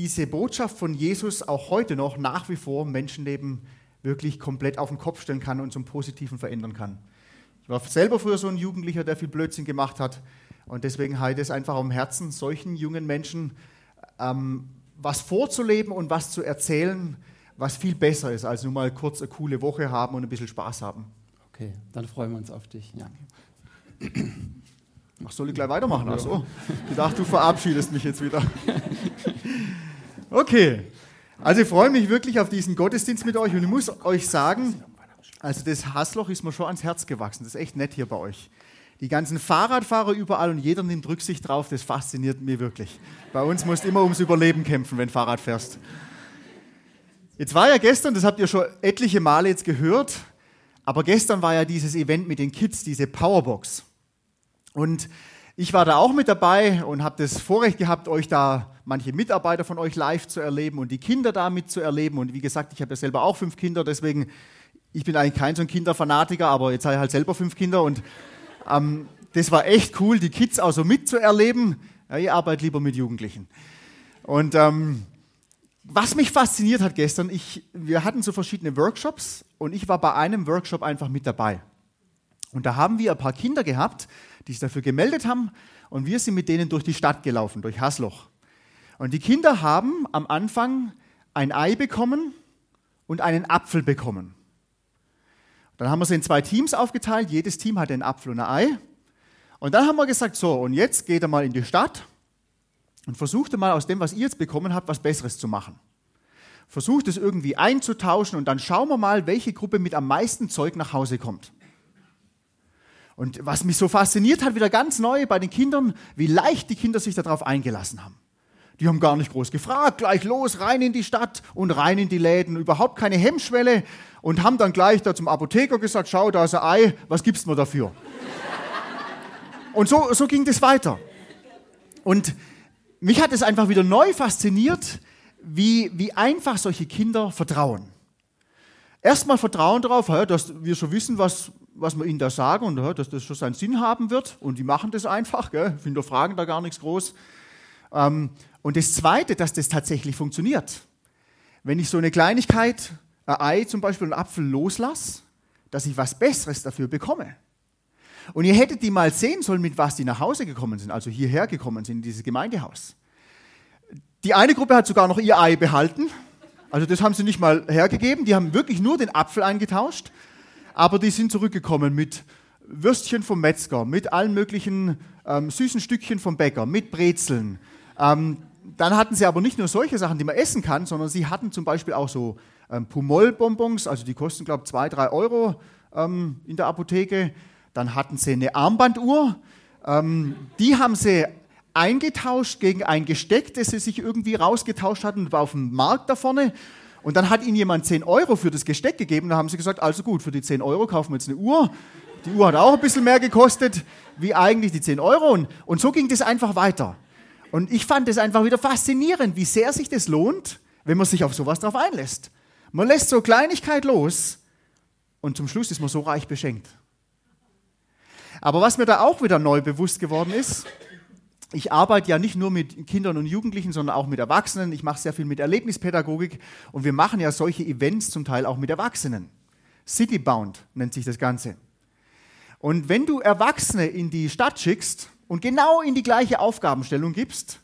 diese Botschaft von Jesus auch heute noch nach wie vor Menschenleben wirklich komplett auf den Kopf stellen kann und zum Positiven verändern kann. Ich war selber früher so ein Jugendlicher, der viel Blödsinn gemacht hat. Und deswegen halte es einfach am Herzen, solchen jungen Menschen ähm, was vorzuleben und was zu erzählen, was viel besser ist, als nur mal kurz eine coole Woche haben und ein bisschen Spaß haben. Okay, dann freuen wir uns auf dich. Ja. Ach, soll ich gleich weitermachen? Ach so. Ich dachte, du verabschiedest mich jetzt wieder. Okay. Also ich freue mich wirklich auf diesen Gottesdienst mit euch und ich muss euch sagen, also das Hassloch ist mir schon ans Herz gewachsen. Das ist echt nett hier bei euch. Die ganzen Fahrradfahrer überall und jeder nimmt Rücksicht drauf, das fasziniert mich wirklich. Bei uns musst du immer ums Überleben kämpfen, wenn Fahrrad fährst. Jetzt war ja gestern, das habt ihr schon etliche Male jetzt gehört, aber gestern war ja dieses Event mit den Kids, diese Powerbox. Und ich war da auch mit dabei und habe das Vorrecht gehabt, euch da manche Mitarbeiter von euch live zu erleben und die Kinder da mitzuerleben. Und wie gesagt, ich habe ja selber auch fünf Kinder, deswegen, ich bin eigentlich kein so ein Kinderfanatiker, aber jetzt habe ich halt selber fünf Kinder und ähm, das war echt cool, die Kids auch so mitzuerleben. Ja, ich arbeite lieber mit Jugendlichen. Und ähm, was mich fasziniert hat gestern, ich, wir hatten so verschiedene Workshops und ich war bei einem Workshop einfach mit dabei. Und da haben wir ein paar Kinder gehabt, die sich dafür gemeldet haben und wir sind mit denen durch die Stadt gelaufen, durch Hasloch. Und die Kinder haben am Anfang ein Ei bekommen und einen Apfel bekommen. Dann haben wir sie in zwei Teams aufgeteilt, jedes Team hat einen Apfel und ein Ei. Und dann haben wir gesagt, so, und jetzt geht er mal in die Stadt und versucht mal aus dem, was ihr jetzt bekommen habt, was Besseres zu machen. Versucht es irgendwie einzutauschen und dann schauen wir mal, welche Gruppe mit am meisten Zeug nach Hause kommt. Und was mich so fasziniert hat, wieder ganz neu bei den Kindern, wie leicht die Kinder sich darauf eingelassen haben. Die haben gar nicht groß gefragt, gleich los, rein in die Stadt und rein in die Läden, überhaupt keine Hemmschwelle und haben dann gleich da zum Apotheker gesagt, schau, da ist ein Ei, was gibst du mir dafür? Und so, so ging das weiter. Und mich hat es einfach wieder neu fasziniert, wie, wie einfach solche Kinder vertrauen. Erstmal Vertrauen darauf, dass wir schon wissen, was, was wir ihnen da sagen und dass das schon seinen Sinn haben wird. Und die machen das einfach, gell? fragen da gar nichts groß. Ähm, und das Zweite, dass das tatsächlich funktioniert. Wenn ich so eine Kleinigkeit, ein Ei zum Beispiel, einen Apfel loslasse, dass ich was Besseres dafür bekomme. Und ihr hättet die mal sehen sollen, mit was die nach Hause gekommen sind, also hierher gekommen sind, in dieses Gemeindehaus. Die eine Gruppe hat sogar noch ihr Ei behalten. Also das haben sie nicht mal hergegeben. Die haben wirklich nur den Apfel eingetauscht. Aber die sind zurückgekommen mit Würstchen vom Metzger, mit allen möglichen ähm, süßen Stückchen vom Bäcker, mit Brezeln. Ähm, dann hatten sie aber nicht nur solche Sachen, die man essen kann, sondern sie hatten zum Beispiel auch so ähm, Pumol-Bonbons, also die kosten, glaube ich, zwei, drei Euro ähm, in der Apotheke. Dann hatten sie eine Armbanduhr. Ähm, die haben sie eingetauscht gegen ein Gesteck, das sie sich irgendwie rausgetauscht hatten, war auf dem Markt da vorne. Und dann hat ihnen jemand 10 Euro für das Gesteck gegeben. Da haben sie gesagt, also gut, für die 10 Euro kaufen wir jetzt eine Uhr. Die Uhr hat auch ein bisschen mehr gekostet, wie eigentlich die 10 Euro. Und, so ging das einfach weiter. Und ich fand es einfach wieder faszinierend, wie sehr sich das lohnt, wenn man sich auf sowas drauf einlässt. Man lässt so Kleinigkeit los und zum Schluss ist man so reich beschenkt. Aber was mir da auch wieder neu bewusst geworden ist, ich arbeite ja nicht nur mit Kindern und Jugendlichen, sondern auch mit Erwachsenen. Ich mache sehr viel mit Erlebnispädagogik und wir machen ja solche Events zum Teil auch mit Erwachsenen. Citybound nennt sich das Ganze. Und wenn du Erwachsene in die Stadt schickst und genau in die gleiche Aufgabenstellung gibst,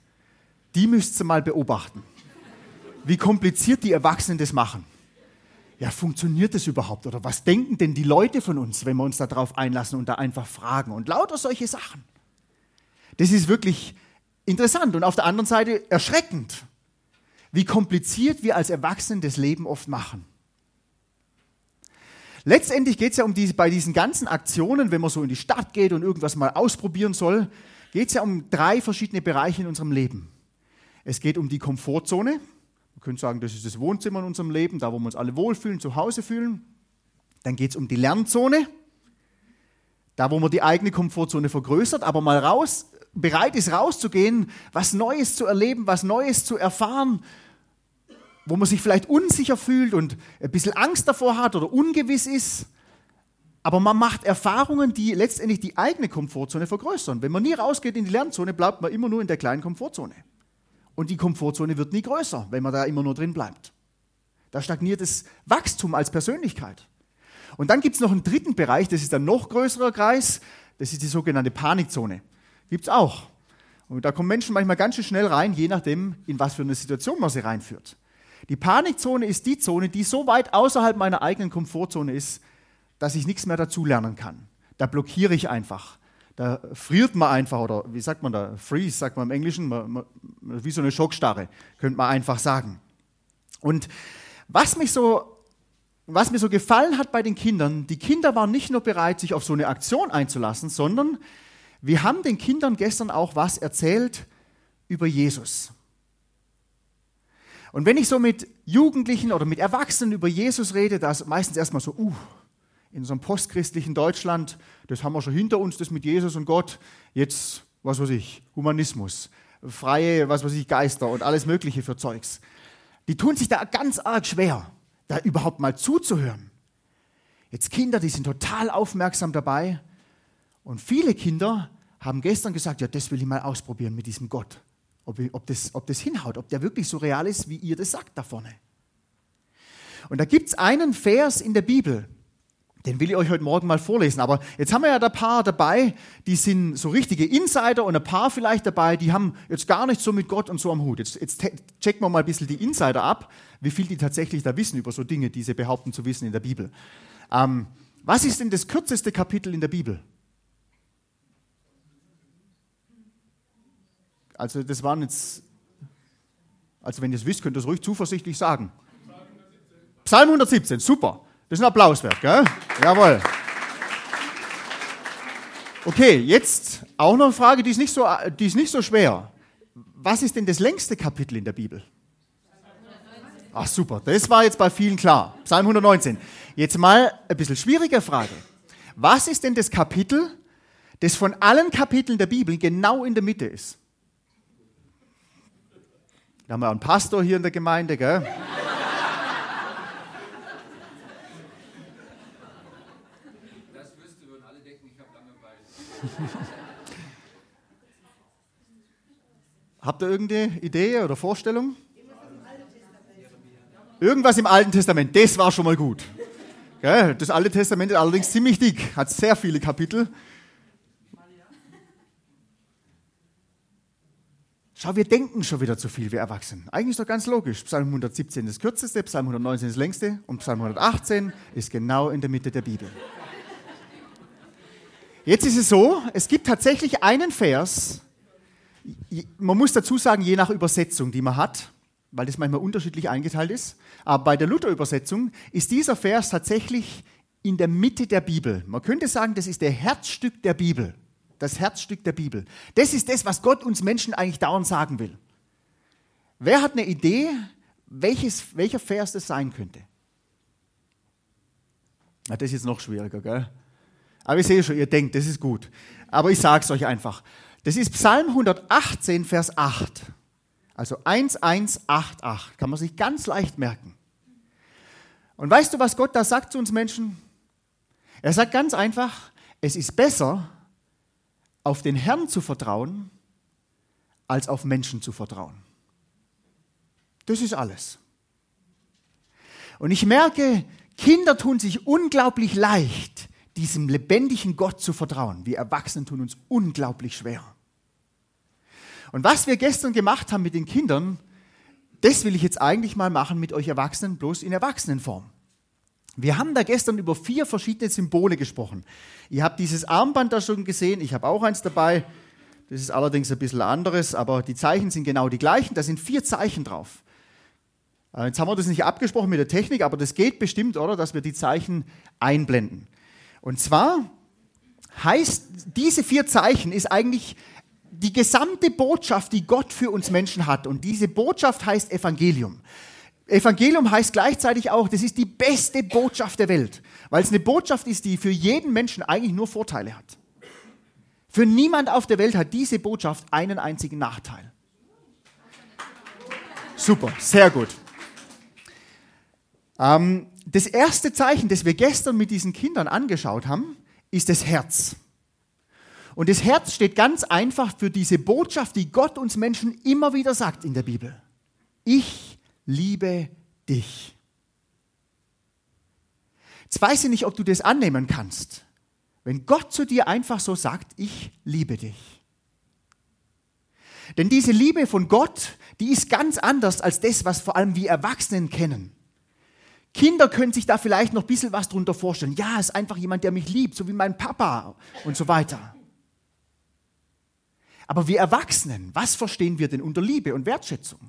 die müsst ihr mal beobachten, wie kompliziert die Erwachsenen das machen ja, funktioniert das überhaupt? Oder was denken denn die Leute von uns, wenn wir uns darauf einlassen und da einfach fragen? Und lauter solche Sachen. Das ist wirklich interessant und auf der anderen Seite erschreckend, wie kompliziert wir als Erwachsene das Leben oft machen. Letztendlich geht es ja um diese, bei diesen ganzen Aktionen, wenn man so in die Stadt geht und irgendwas mal ausprobieren soll, geht es ja um drei verschiedene Bereiche in unserem Leben. Es geht um die Komfortzone, man könnte sagen, das ist das Wohnzimmer in unserem Leben, da wo wir uns alle wohlfühlen, zu Hause fühlen. Dann geht es um die Lernzone, da wo man die eigene Komfortzone vergrößert, aber mal raus, bereit ist rauszugehen, was Neues zu erleben, was Neues zu erfahren, wo man sich vielleicht unsicher fühlt und ein bisschen Angst davor hat oder ungewiss ist. Aber man macht Erfahrungen, die letztendlich die eigene Komfortzone vergrößern. Wenn man nie rausgeht in die Lernzone, bleibt man immer nur in der kleinen Komfortzone. Und die Komfortzone wird nie größer, wenn man da immer nur drin bleibt. Da stagniert das Wachstum als Persönlichkeit. Und dann gibt es noch einen dritten Bereich, das ist ein noch größerer Kreis, das ist die sogenannte Panikzone. Gibt es auch. Und da kommen Menschen manchmal ganz schön schnell rein, je nachdem, in was für eine Situation man sie reinführt. Die Panikzone ist die Zone, die so weit außerhalb meiner eigenen Komfortzone ist, dass ich nichts mehr dazulernen kann. Da blockiere ich einfach. Da friert man einfach, oder wie sagt man da? Freeze, sagt man im Englischen, wie so eine Schockstarre, könnte man einfach sagen. Und was mich so was mir so gefallen hat bei den Kindern, die Kinder waren nicht nur bereit, sich auf so eine Aktion einzulassen, sondern wir haben den Kindern gestern auch was erzählt über Jesus. Und wenn ich so mit Jugendlichen oder mit Erwachsenen über Jesus rede, da ist meistens erstmal so, uh, in so einem postchristlichen Deutschland, das haben wir schon hinter uns, das mit Jesus und Gott, jetzt, was weiß ich, Humanismus, freie, was weiß ich, Geister und alles Mögliche für Zeugs. Die tun sich da ganz arg schwer, da überhaupt mal zuzuhören. Jetzt Kinder, die sind total aufmerksam dabei. Und viele Kinder haben gestern gesagt, ja, das will ich mal ausprobieren mit diesem Gott. Ob, ob, das, ob das hinhaut, ob der wirklich so real ist, wie ihr das sagt da vorne. Und da gibt es einen Vers in der Bibel, den will ich euch heute Morgen mal vorlesen. Aber jetzt haben wir ja da ein paar dabei, die sind so richtige Insider und ein paar vielleicht dabei, die haben jetzt gar nicht so mit Gott und so am Hut. Jetzt, jetzt checken wir mal ein bisschen die Insider ab, wie viel die tatsächlich da wissen über so Dinge, die sie behaupten zu wissen in der Bibel. Ähm, was ist denn das kürzeste Kapitel in der Bibel? Also das waren jetzt, also wenn ihr es wisst, könnt ihr es ruhig zuversichtlich sagen. Psalm 117, super. Das ist ein Applaus wert, gell? Jawohl. Okay, jetzt auch noch eine Frage, die ist, nicht so, die ist nicht so schwer. Was ist denn das längste Kapitel in der Bibel? Ach super, das war jetzt bei vielen klar. Psalm 119. Jetzt mal ein bisschen schwierige Frage. Was ist denn das Kapitel, das von allen Kapiteln der Bibel genau in der Mitte ist? Da haben wir einen Pastor hier in der Gemeinde, gell? Habt ihr irgendeine Idee oder Vorstellung? Irgendwas im Alten Testament, das war schon mal gut. Das Alte Testament ist allerdings ziemlich dick, hat sehr viele Kapitel. Schau, wir denken schon wieder zu viel, wir Erwachsenen. Eigentlich ist doch ganz logisch. Psalm 117 ist das kürzeste, Psalm 119 ist das längste und Psalm 118 ist genau in der Mitte der Bibel. Jetzt ist es so, es gibt tatsächlich einen Vers, man muss dazu sagen, je nach Übersetzung, die man hat, weil das manchmal unterschiedlich eingeteilt ist, aber bei der Luther-Übersetzung ist dieser Vers tatsächlich in der Mitte der Bibel. Man könnte sagen, das ist der Herzstück der Bibel. Das Herzstück der Bibel. Das ist das, was Gott uns Menschen eigentlich dauernd sagen will. Wer hat eine Idee, welches, welcher Vers das sein könnte? Na, das ist jetzt noch schwieriger, gell? Aber ich sehe schon, ihr denkt, das ist gut. Aber ich sage es euch einfach. Das ist Psalm 118, Vers 8. Also 1188. Kann man sich ganz leicht merken. Und weißt du, was Gott da sagt zu uns Menschen? Er sagt ganz einfach, es ist besser, auf den Herrn zu vertrauen, als auf Menschen zu vertrauen. Das ist alles. Und ich merke, Kinder tun sich unglaublich leicht, diesem lebendigen Gott zu vertrauen. Wir Erwachsenen tun uns unglaublich schwer. Und was wir gestern gemacht haben mit den Kindern, das will ich jetzt eigentlich mal machen mit euch Erwachsenen, bloß in Erwachsenenform. Wir haben da gestern über vier verschiedene Symbole gesprochen. Ihr habt dieses Armband da schon gesehen, ich habe auch eins dabei. Das ist allerdings ein bisschen anderes, aber die Zeichen sind genau die gleichen. Da sind vier Zeichen drauf. Äh, jetzt haben wir das nicht abgesprochen mit der Technik, aber das geht bestimmt, oder? Dass wir die Zeichen einblenden. Und zwar heißt, diese vier Zeichen ist eigentlich die gesamte Botschaft, die Gott für uns Menschen hat. Und diese Botschaft heißt Evangelium. Evangelium heißt gleichzeitig auch, das ist die beste Botschaft der Welt, weil es eine Botschaft ist, die für jeden Menschen eigentlich nur Vorteile hat. Für niemand auf der Welt hat diese Botschaft einen einzigen Nachteil. Super, sehr gut. Ähm, das erste Zeichen, das wir gestern mit diesen Kindern angeschaut haben, ist das Herz. Und das Herz steht ganz einfach für diese Botschaft, die Gott uns Menschen immer wieder sagt in der Bibel. Ich liebe dich. Jetzt weiß ich nicht, ob du das annehmen kannst. Wenn Gott zu dir einfach so sagt, ich liebe dich. Denn diese Liebe von Gott, die ist ganz anders als das, was vor allem wir Erwachsenen kennen. Kinder können sich da vielleicht noch ein bisschen was drunter vorstellen. Ja, ist einfach jemand, der mich liebt, so wie mein Papa und so weiter. Aber wir Erwachsenen, was verstehen wir denn unter Liebe und Wertschätzung?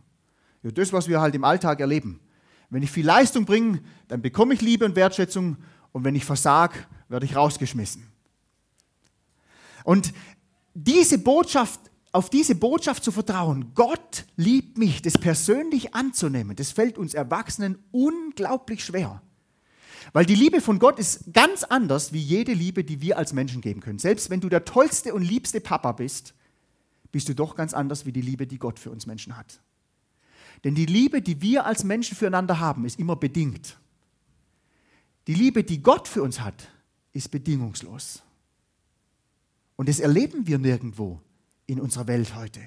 Ja, das, was wir halt im Alltag erleben. Wenn ich viel Leistung bringe, dann bekomme ich Liebe und Wertschätzung und wenn ich versage, werde ich rausgeschmissen. Und diese Botschaft auf diese Botschaft zu vertrauen, Gott liebt mich, das persönlich anzunehmen, das fällt uns Erwachsenen unglaublich schwer. Weil die Liebe von Gott ist ganz anders wie jede Liebe, die wir als Menschen geben können. Selbst wenn du der tollste und liebste Papa bist, bist du doch ganz anders wie die Liebe, die Gott für uns Menschen hat. Denn die Liebe, die wir als Menschen füreinander haben, ist immer bedingt. Die Liebe, die Gott für uns hat, ist bedingungslos. Und das erleben wir nirgendwo in unserer Welt heute.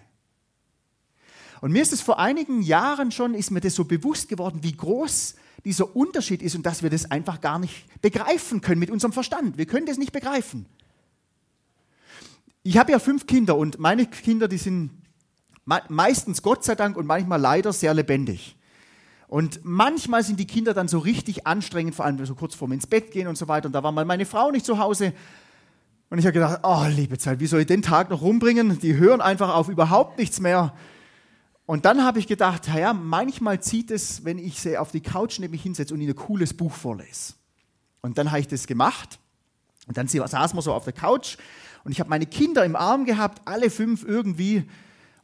Und mir ist es vor einigen Jahren schon, ist mir das so bewusst geworden, wie groß dieser Unterschied ist und dass wir das einfach gar nicht begreifen können mit unserem Verstand. Wir können das nicht begreifen. Ich habe ja fünf Kinder und meine Kinder, die sind meistens Gott sei Dank und manchmal leider sehr lebendig. Und manchmal sind die Kinder dann so richtig anstrengend, vor allem so kurz vorm ins Bett gehen und so weiter. Und da war mal meine Frau nicht zu Hause und ich habe gedacht, oh, liebe Zeit, wie soll ich den Tag noch rumbringen? Die hören einfach auf überhaupt nichts mehr. Und dann habe ich gedacht, ja, manchmal zieht es, wenn ich sie auf die Couch neben mich hinsetze und ihnen ein cooles Buch vorlese. Und dann habe ich das gemacht. Und dann saßen wir so auf der Couch und ich habe meine Kinder im Arm gehabt, alle fünf irgendwie.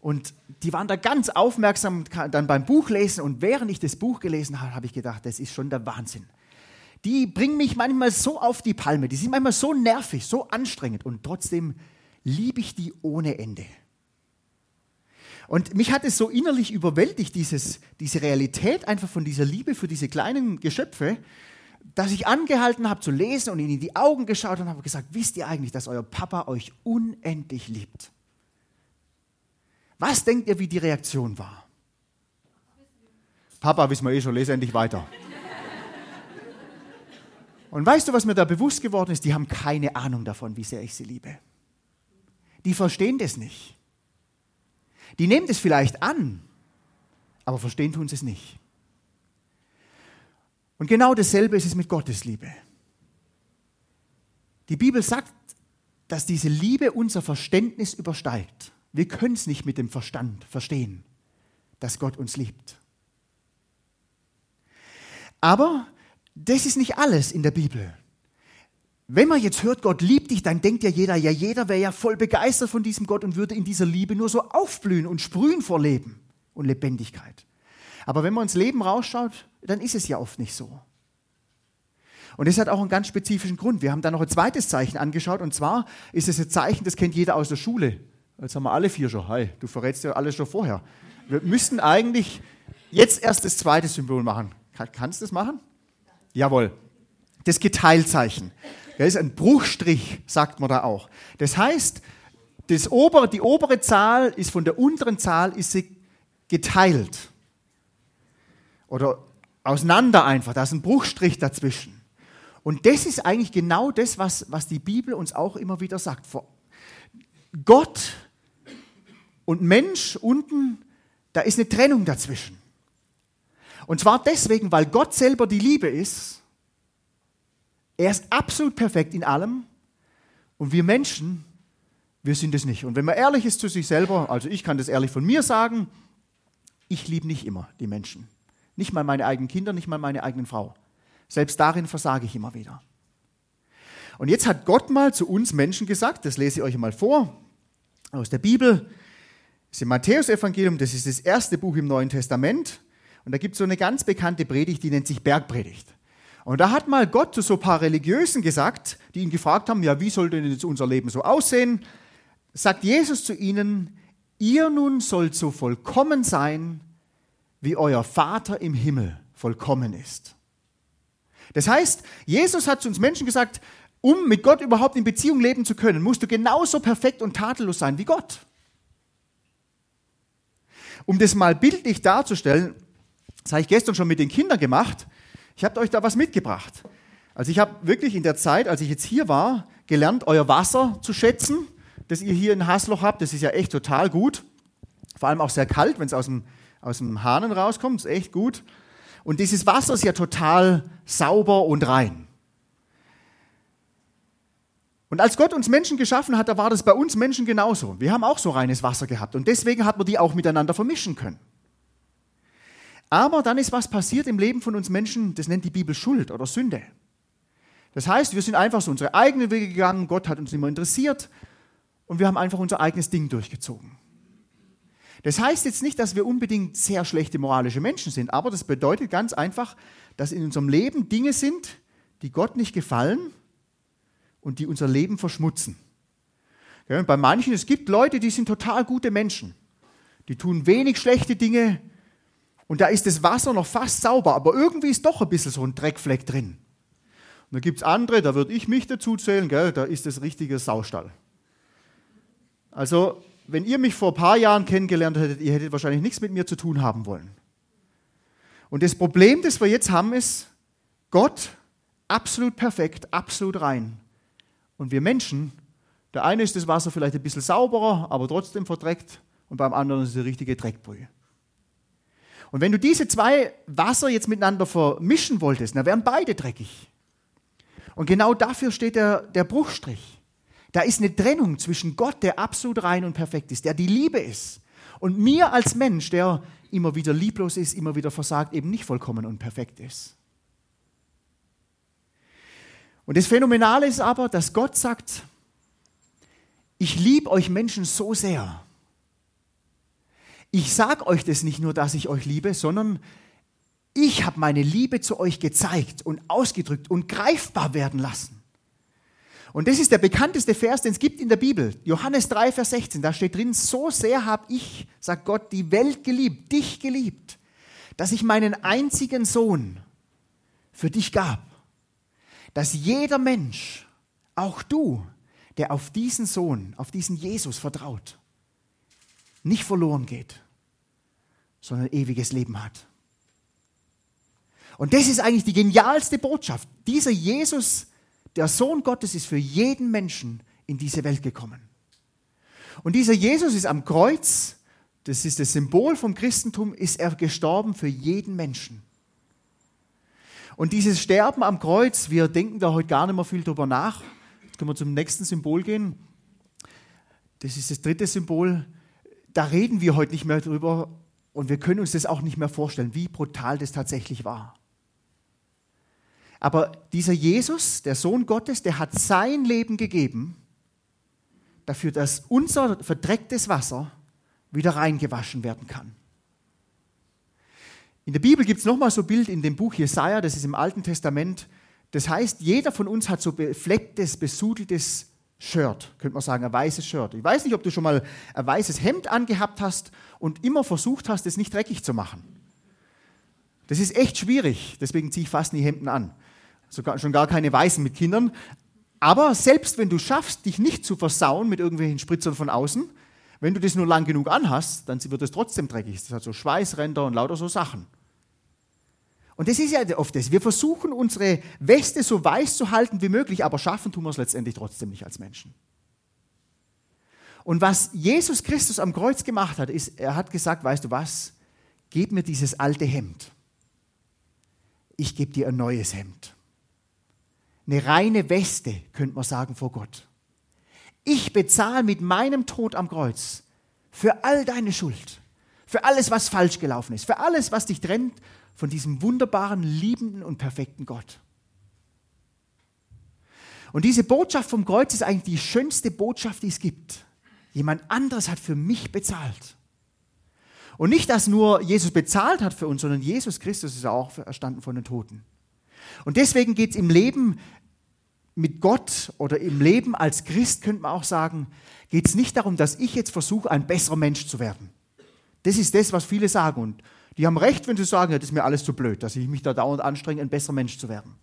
Und die waren da ganz aufmerksam dann beim Buchlesen. Und während ich das Buch gelesen habe, habe ich gedacht, das ist schon der Wahnsinn die bringen mich manchmal so auf die Palme, die sind manchmal so nervig, so anstrengend und trotzdem liebe ich die ohne Ende. Und mich hat es so innerlich überwältigt, dieses, diese Realität einfach von dieser Liebe für diese kleinen Geschöpfe, dass ich angehalten habe zu lesen und ihnen in die Augen geschaut und habe gesagt, wisst ihr eigentlich, dass euer Papa euch unendlich liebt? Was denkt ihr, wie die Reaktion war? Papa, wissen wir eh schon, lese endlich weiter. Und weißt du, was mir da bewusst geworden ist? Die haben keine Ahnung davon, wie sehr ich sie liebe. Die verstehen das nicht. Die nehmen das vielleicht an, aber verstehen tun sie es nicht. Und genau dasselbe ist es mit Gottes Liebe. Die Bibel sagt, dass diese Liebe unser Verständnis übersteigt. Wir können es nicht mit dem Verstand verstehen, dass Gott uns liebt. Aber das ist nicht alles in der Bibel. Wenn man jetzt hört, Gott liebt dich, dann denkt ja jeder, ja, jeder wäre ja voll begeistert von diesem Gott und würde in dieser Liebe nur so aufblühen und sprühen vor Leben und Lebendigkeit. Aber wenn man ins Leben rausschaut, dann ist es ja oft nicht so. Und das hat auch einen ganz spezifischen Grund. Wir haben da noch ein zweites Zeichen angeschaut und zwar ist es ein Zeichen, das kennt jeder aus der Schule. Jetzt haben wir alle vier schon. Hi, du verrätst ja alles schon vorher. Wir müssten eigentlich jetzt erst das zweite Symbol machen. Kannst du das machen? Jawohl. Das Geteilzeichen. Das ist ein Bruchstrich, sagt man da auch. Das heißt, das obere, die obere Zahl ist von der unteren Zahl ist sie geteilt. Oder auseinander einfach. Da ist ein Bruchstrich dazwischen. Und das ist eigentlich genau das, was, was die Bibel uns auch immer wieder sagt. Gott und Mensch unten, da ist eine Trennung dazwischen. Und zwar deswegen, weil Gott selber die Liebe ist. Er ist absolut perfekt in allem. Und wir Menschen, wir sind es nicht. Und wenn man ehrlich ist zu sich selber, also ich kann das ehrlich von mir sagen, ich liebe nicht immer die Menschen. Nicht mal meine eigenen Kinder, nicht mal meine eigene Frau. Selbst darin versage ich immer wieder. Und jetzt hat Gott mal zu uns Menschen gesagt, das lese ich euch mal vor, aus der Bibel, das ist Matthäusevangelium, das ist das erste Buch im Neuen Testament. Und da gibt es so eine ganz bekannte Predigt, die nennt sich Bergpredigt. Und da hat mal Gott zu so ein paar Religiösen gesagt, die ihn gefragt haben, ja, wie soll denn jetzt unser Leben so aussehen? Sagt Jesus zu ihnen, ihr nun sollt so vollkommen sein, wie euer Vater im Himmel vollkommen ist. Das heißt, Jesus hat zu uns Menschen gesagt, Um mit Gott überhaupt in Beziehung leben zu können, musst du genauso perfekt und tadellos sein wie Gott. Um das mal bildlich darzustellen, das habe ich gestern schon mit den Kindern gemacht. Ich habe euch da was mitgebracht. Also ich habe wirklich in der Zeit, als ich jetzt hier war, gelernt, euer Wasser zu schätzen, das ihr hier in Hasloch habt. Das ist ja echt total gut. Vor allem auch sehr kalt, wenn es aus dem, aus dem Hahnen rauskommt. ist echt gut. Und dieses Wasser ist ja total sauber und rein. Und als Gott uns Menschen geschaffen hat, da war das bei uns Menschen genauso. Wir haben auch so reines Wasser gehabt und deswegen hat man die auch miteinander vermischen können. Aber dann ist was passiert im Leben von uns Menschen, das nennt die Bibel Schuld oder Sünde. Das heißt, wir sind einfach so unsere eigenen Wege gegangen, Gott hat uns immer interessiert und wir haben einfach unser eigenes Ding durchgezogen. Das heißt jetzt nicht, dass wir unbedingt sehr schlechte moralische Menschen sind, aber das bedeutet ganz einfach, dass in unserem Leben Dinge sind, die Gott nicht gefallen und die unser Leben verschmutzen. Ja, bei manchen, es gibt Leute, die sind total gute Menschen. Die tun wenig schlechte Dinge und da ist das Wasser noch fast sauber, aber irgendwie ist doch ein bisschen so ein Dreckfleck drin. Und da gibt es andere, da würde ich mich dazu zählen, gell, da ist das richtige Saustall. Also, wenn ihr mich vor ein paar Jahren kennengelernt hättet, ihr hättet wahrscheinlich nichts mit mir zu tun haben wollen. Und das Problem, das wir jetzt haben, ist, Gott absolut perfekt, absolut rein. Und wir Menschen, der eine ist das Wasser vielleicht ein bisschen sauberer, aber trotzdem verdreckt und beim anderen ist es eine richtige Dreckbrühe. Und wenn du diese zwei Wasser jetzt miteinander vermischen wolltest, dann wären beide dreckig. Und genau dafür steht der, der Bruchstrich. Da ist eine Trennung zwischen Gott, der absolut rein und perfekt ist, der die Liebe ist, und mir als Mensch, der immer wieder lieblos ist, immer wieder versagt, eben nicht vollkommen und perfekt ist. Und das Phänomenale ist aber, dass Gott sagt, ich liebe euch Menschen so sehr. Ich sage euch das nicht nur, dass ich euch liebe, sondern ich habe meine Liebe zu euch gezeigt und ausgedrückt und greifbar werden lassen. Und das ist der bekannteste Vers, den es gibt in der Bibel. Johannes 3, Vers 16, da steht drin, so sehr habe ich, sagt Gott, die Welt geliebt, dich geliebt, dass ich meinen einzigen Sohn für dich gab dass jeder Mensch, auch du, der auf diesen Sohn, auf diesen Jesus vertraut, nicht verloren geht, sondern ewiges Leben hat. Und das ist eigentlich die genialste Botschaft. Dieser Jesus, der Sohn Gottes, ist für jeden Menschen in diese Welt gekommen. Und dieser Jesus ist am Kreuz, das ist das Symbol vom Christentum, ist er gestorben für jeden Menschen. Und dieses Sterben am Kreuz, wir denken da heute gar nicht mehr viel drüber nach. Jetzt können wir zum nächsten Symbol gehen. Das ist das dritte Symbol. Da reden wir heute nicht mehr drüber und wir können uns das auch nicht mehr vorstellen, wie brutal das tatsächlich war. Aber dieser Jesus, der Sohn Gottes, der hat sein Leben gegeben dafür, dass unser verdrecktes Wasser wieder reingewaschen werden kann. In der Bibel gibt es nochmal so ein Bild in dem Buch Jesaja, das ist im Alten Testament. Das heißt, jeder von uns hat so beflecktes, besudeltes Shirt, könnte man sagen, ein weißes Shirt. Ich weiß nicht, ob du schon mal ein weißes Hemd angehabt hast und immer versucht hast, es nicht dreckig zu machen. Das ist echt schwierig, deswegen ziehe ich fast nie Hemden an. Sogar, schon gar keine weißen mit Kindern. Aber selbst wenn du schaffst, dich nicht zu versauen mit irgendwelchen Spritzern von außen, wenn du das nur lang genug anhast, dann wird es trotzdem dreckig. Das hat so Schweißränder und lauter so Sachen. Und das ist ja oft das. Wir versuchen, unsere Weste so weiß zu halten wie möglich, aber schaffen tun wir es letztendlich trotzdem nicht als Menschen. Und was Jesus Christus am Kreuz gemacht hat, ist, er hat gesagt, weißt du was, gib mir dieses alte Hemd. Ich gebe dir ein neues Hemd. Eine reine Weste, könnte man sagen, vor Gott. Ich bezahle mit meinem Tod am Kreuz für all deine Schuld, für alles, was falsch gelaufen ist, für alles, was dich trennt von diesem wunderbaren, liebenden und perfekten Gott. Und diese Botschaft vom Kreuz ist eigentlich die schönste Botschaft, die es gibt. Jemand anderes hat für mich bezahlt. Und nicht, dass nur Jesus bezahlt hat für uns, sondern Jesus Christus ist auch erstanden von den Toten. Und deswegen geht es im Leben mit Gott oder im Leben als Christ, könnte man auch sagen, geht es nicht darum, dass ich jetzt versuche, ein besserer Mensch zu werden. Das ist das, was viele sagen. Und die haben recht, wenn sie sagen, ja, das ist mir alles zu blöd, dass ich mich da dauernd anstrenge, ein besserer Mensch zu werden.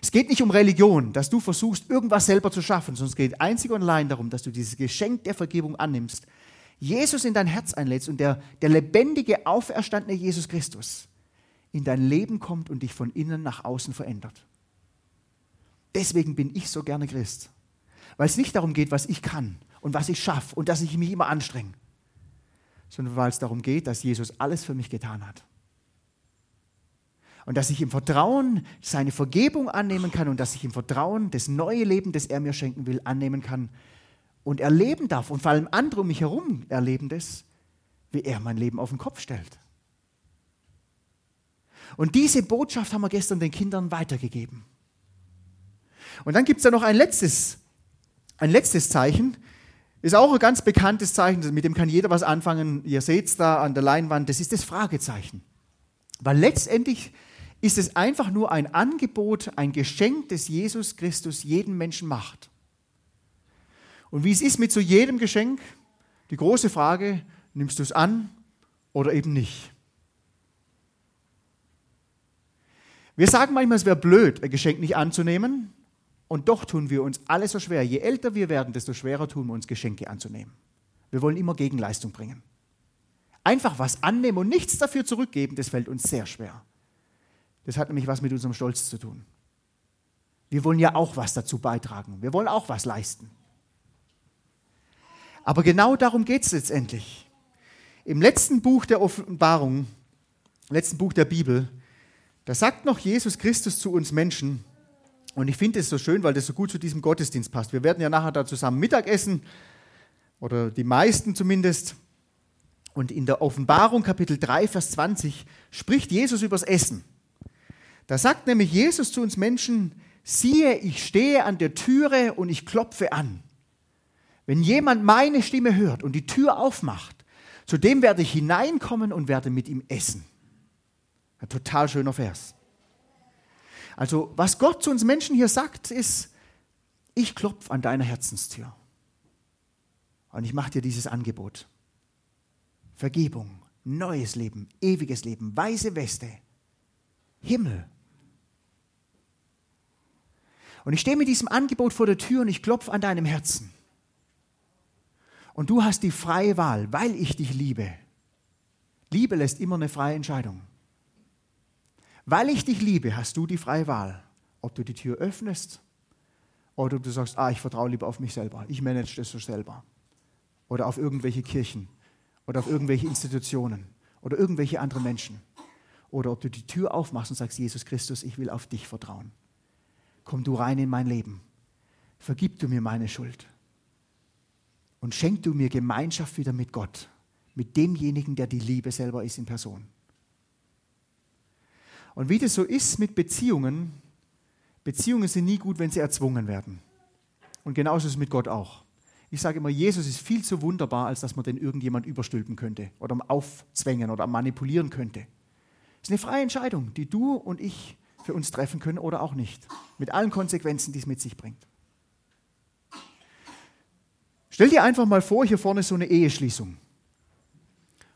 Es geht nicht um Religion, dass du versuchst, irgendwas selber zu schaffen, sondern es geht einzig und allein darum, dass du dieses Geschenk der Vergebung annimmst, Jesus in dein Herz einlädst und der, der lebendige, auferstandene Jesus Christus in dein Leben kommt und dich von innen nach außen verändert. Deswegen bin ich so gerne Christ, weil es nicht darum geht, was ich kann und was ich schaffe und dass ich mich immer anstrenge, sondern weil es darum geht, dass Jesus alles für mich getan hat. Und dass ich im Vertrauen seine Vergebung annehmen kann und dass ich im Vertrauen das neue Leben, das er mir schenken will, annehmen kann und erleben darf. Und vor allem andere um mich herum erleben das, wie er mein Leben auf den Kopf stellt. Und diese Botschaft haben wir gestern den Kindern weitergegeben. Und dann gibt es da noch ein letztes, ein letztes Zeichen. Ist auch ein ganz bekanntes Zeichen, mit dem kann jeder was anfangen. Ihr seht es da an der Leinwand, das ist das Fragezeichen. Weil letztendlich ist es einfach nur ein Angebot, ein Geschenk, das Jesus Christus jedem Menschen macht. Und wie es ist mit so jedem Geschenk, die große Frage, nimmst du es an oder eben nicht? Wir sagen manchmal, es wäre blöd, ein Geschenk nicht anzunehmen. Und doch tun wir uns alle so schwer. Je älter wir werden, desto schwerer tun wir uns, Geschenke anzunehmen. Wir wollen immer Gegenleistung bringen. Einfach was annehmen und nichts dafür zurückgeben, das fällt uns sehr schwer. Das hat nämlich was mit unserem Stolz zu tun. Wir wollen ja auch was dazu beitragen. Wir wollen auch was leisten. Aber genau darum geht es letztendlich. Im letzten Buch der Offenbarung, letzten Buch der Bibel, da sagt noch Jesus Christus zu uns Menschen, und ich finde es so schön, weil das so gut zu diesem Gottesdienst passt. Wir werden ja nachher da zusammen Mittag essen, oder die meisten zumindest. Und in der Offenbarung Kapitel 3, Vers 20 spricht Jesus übers Essen. Da sagt nämlich Jesus zu uns Menschen, siehe, ich stehe an der Türe und ich klopfe an. Wenn jemand meine Stimme hört und die Tür aufmacht, zu dem werde ich hineinkommen und werde mit ihm essen. Ein total schöner Vers. Also was Gott zu uns Menschen hier sagt, ist, ich klopfe an deiner Herzenstür. Und ich mache dir dieses Angebot. Vergebung, neues Leben, ewiges Leben, weiße Weste, Himmel. Und ich stehe mit diesem Angebot vor der Tür und ich klopfe an deinem Herzen. Und du hast die freie Wahl, weil ich dich liebe. Liebe lässt immer eine freie Entscheidung. Weil ich dich liebe, hast du die freie Wahl, ob du die Tür öffnest oder ob du sagst, ah, ich vertraue lieber auf mich selber, ich manage das so selber. Oder auf irgendwelche Kirchen oder auf irgendwelche Institutionen oder irgendwelche andere Menschen. Oder ob du die Tür aufmachst und sagst, Jesus Christus, ich will auf dich vertrauen. Komm du rein in mein Leben. Vergib du mir meine Schuld. Und schenk du mir Gemeinschaft wieder mit Gott, mit demjenigen, der die Liebe selber ist in Person. Und wie das so ist mit Beziehungen, Beziehungen sind nie gut, wenn sie erzwungen werden. Und genauso ist es mit Gott auch. Ich sage immer, Jesus ist viel zu wunderbar, als dass man den irgendjemand überstülpen könnte oder aufzwängen oder manipulieren könnte. Es ist eine freie Entscheidung, die du und ich für uns treffen können oder auch nicht. Mit allen Konsequenzen, die es mit sich bringt. Stell dir einfach mal vor, hier vorne ist so eine Eheschließung.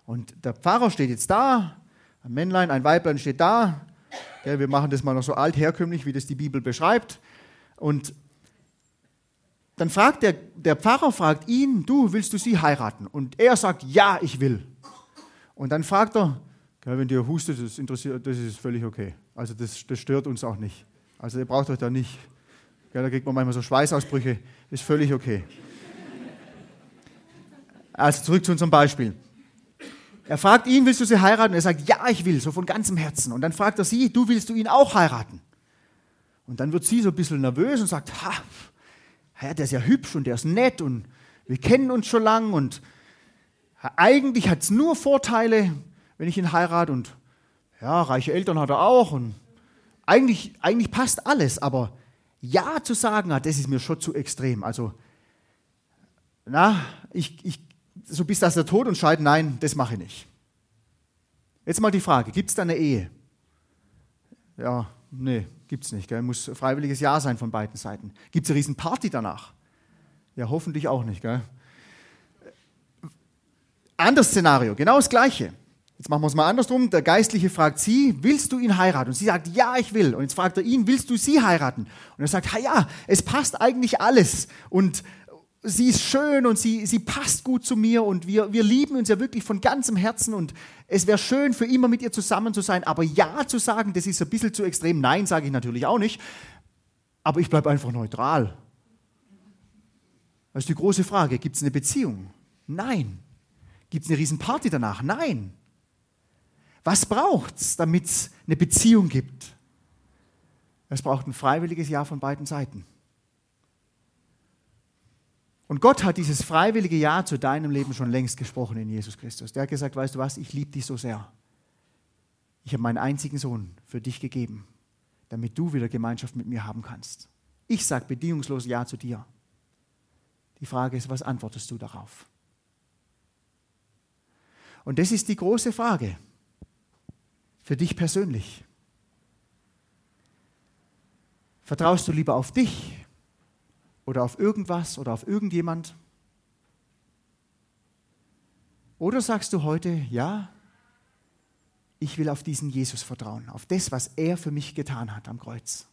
Und der Pfarrer steht jetzt da, ein Männlein, ein Weiblein steht da, ja, wir machen das mal noch so altherkömmlich, wie das die Bibel beschreibt. Und dann fragt der, der Pfarrer fragt ihn, du, willst du sie heiraten? Und er sagt, ja, ich will. Und dann fragt er, wenn dir hustet, das interessiert, das ist völlig okay. Also das, das stört uns auch nicht. Also ihr braucht euch da nicht, da kriegt man manchmal so Schweißausbrüche, ist völlig okay. Also zurück zu unserem Beispiel. Er fragt ihn, willst du sie heiraten? Er sagt, ja, ich will, so von ganzem Herzen. Und dann fragt er sie, du willst du ihn auch heiraten? Und dann wird sie so ein bisschen nervös und sagt, ha, der ist ja hübsch und der ist nett und wir kennen uns schon lang und eigentlich hat es nur Vorteile, wenn ich ihn heirate und ja, reiche Eltern hat er auch und eigentlich, eigentlich passt alles, aber Ja zu sagen, das ist mir schon zu extrem. Also, na, ich, ich so bis das der Tod uns scheidet, nein, das mache ich nicht. Jetzt mal die Frage, gibt es da eine Ehe? Ja, nee, gibt es nicht. Gell? Muss freiwilliges Ja sein von beiden Seiten. Gibt es eine riesen Party danach? Ja, hoffentlich auch nicht. Gell? Anderes Szenario, genau das Gleiche. Jetzt machen wir es mal andersrum. Der Geistliche fragt sie, willst du ihn heiraten? Und sie sagt, ja, ich will. Und jetzt fragt er ihn, willst du sie heiraten? Und er sagt, ja, es passt eigentlich alles. Und sie ist schön und sie, sie passt gut zu mir und wir, wir lieben uns ja wirklich von ganzem Herzen und es wäre schön, für immer mit ihr zusammen zu sein. Aber ja zu sagen, das ist ein bisschen zu extrem. Nein, sage ich natürlich auch nicht. Aber ich bleibe einfach neutral. Das ist die große Frage. Gibt es eine Beziehung? Nein. Gibt es eine Riesenparty danach? Nein. Was braucht es, damit es eine Beziehung gibt? Es braucht ein freiwilliges Ja von beiden Seiten. Und Gott hat dieses freiwillige Ja zu deinem Leben schon längst gesprochen in Jesus Christus. Der hat gesagt, weißt du was, ich liebe dich so sehr. Ich habe meinen einzigen Sohn für dich gegeben, damit du wieder Gemeinschaft mit mir haben kannst. Ich sage bedingungslos Ja zu dir. Die Frage ist, was antwortest du darauf? Und das ist die große Frage für dich persönlich. Vertraust du lieber auf dich oder auf irgendwas oder auf irgendjemand? Oder sagst du heute, ja, ich will auf diesen Jesus vertrauen, auf das, was er für mich getan hat am Kreuz.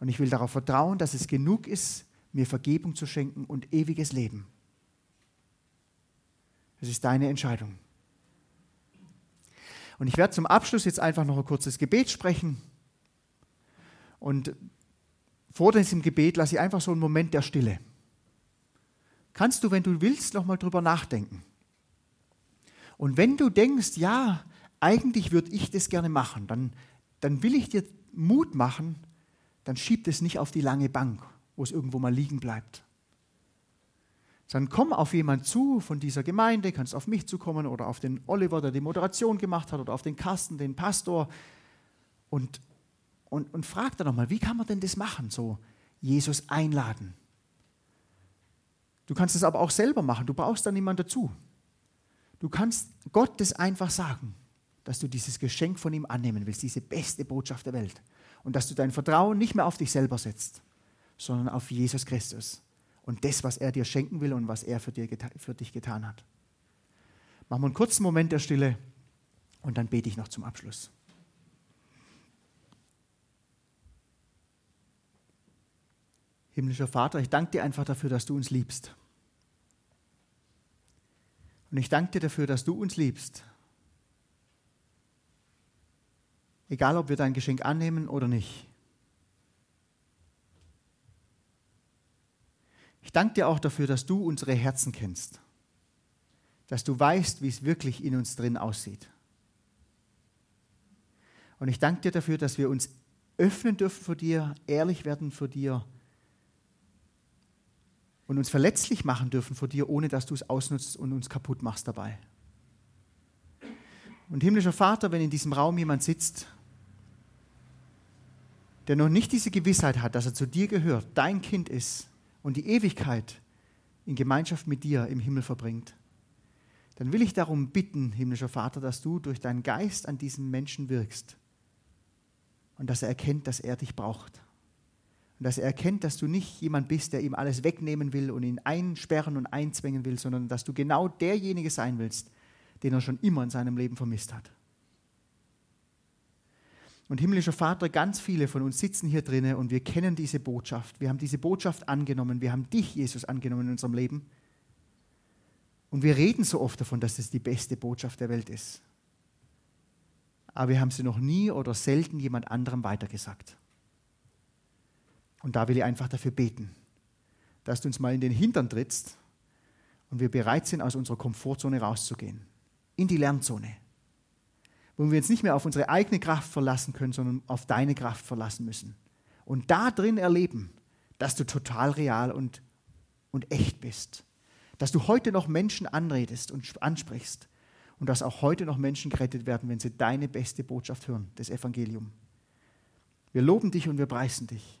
Und ich will darauf vertrauen, dass es genug ist, mir Vergebung zu schenken und ewiges Leben. Das ist deine Entscheidung. Und ich werde zum Abschluss jetzt einfach noch ein kurzes Gebet sprechen. Und vor diesem Gebet lasse ich einfach so einen Moment der Stille. Kannst du, wenn du willst, noch mal drüber nachdenken. Und wenn du denkst, ja, eigentlich würde ich das gerne machen, dann, dann will ich dir Mut machen, dann schieb das nicht auf die lange Bank, wo es irgendwo mal liegen bleibt. Sondern komm auf jemanden zu von dieser Gemeinde, kannst auf mich zukommen oder auf den Oliver, der die Moderation gemacht hat, oder auf den Carsten, den Pastor, und, und, und frag da nochmal, wie kann man denn das machen, so Jesus einladen? Du kannst es aber auch selber machen, du brauchst da niemanden dazu. Du kannst Gott das einfach sagen, dass du dieses Geschenk von ihm annehmen willst, diese beste Botschaft der Welt. Und dass du dein Vertrauen nicht mehr auf dich selber setzt, sondern auf Jesus Christus und das, was er dir schenken will und was er für, dir, für dich getan hat. Machen wir einen kurzen Moment der Stille und dann bete ich noch zum Abschluss. Himmlischer Vater, ich danke dir einfach dafür, dass du uns liebst. Und ich danke dir dafür, dass du uns liebst. Egal, ob wir dein Geschenk annehmen oder nicht. Ich danke dir auch dafür, dass du unsere Herzen kennst, dass du weißt, wie es wirklich in uns drin aussieht. Und ich danke dir dafür, dass wir uns öffnen dürfen vor dir, ehrlich werden vor dir und uns verletzlich machen dürfen vor dir, ohne dass du es ausnutzt und uns kaputt machst dabei. Und himmlischer Vater, wenn in diesem Raum jemand sitzt, der noch nicht diese Gewissheit hat, dass er zu dir gehört, dein Kind ist, und die Ewigkeit in Gemeinschaft mit dir im Himmel verbringt, dann will ich darum bitten, himmlischer Vater, dass du durch deinen Geist an diesem Menschen wirkst und dass er erkennt, dass er dich braucht. Und dass er erkennt, dass du nicht jemand bist, der ihm alles wegnehmen will und ihn einsperren und einzwängen will, sondern dass du genau derjenige sein willst, den er schon immer in seinem Leben vermisst hat. Und himmlischer Vater, ganz viele von uns sitzen hier drinnen und wir kennen diese Botschaft. Wir haben diese Botschaft angenommen. Wir haben dich, Jesus, angenommen in unserem Leben. Und wir reden so oft davon, dass es die beste Botschaft der Welt ist. Aber wir haben sie noch nie oder selten jemand anderem weitergesagt. Und da will ich einfach dafür beten, dass du uns mal in den Hintern trittst und wir bereit sind, aus unserer Komfortzone rauszugehen, in die Lernzone wo wir uns nicht mehr auf unsere eigene Kraft verlassen können, sondern auf deine Kraft verlassen müssen. Und da drin erleben, dass du total real und, und echt bist. Dass du heute noch Menschen anredest und ansprichst. Und dass auch heute noch Menschen gerettet werden, wenn sie deine beste Botschaft hören, das Evangelium. Wir loben dich und wir preisen dich.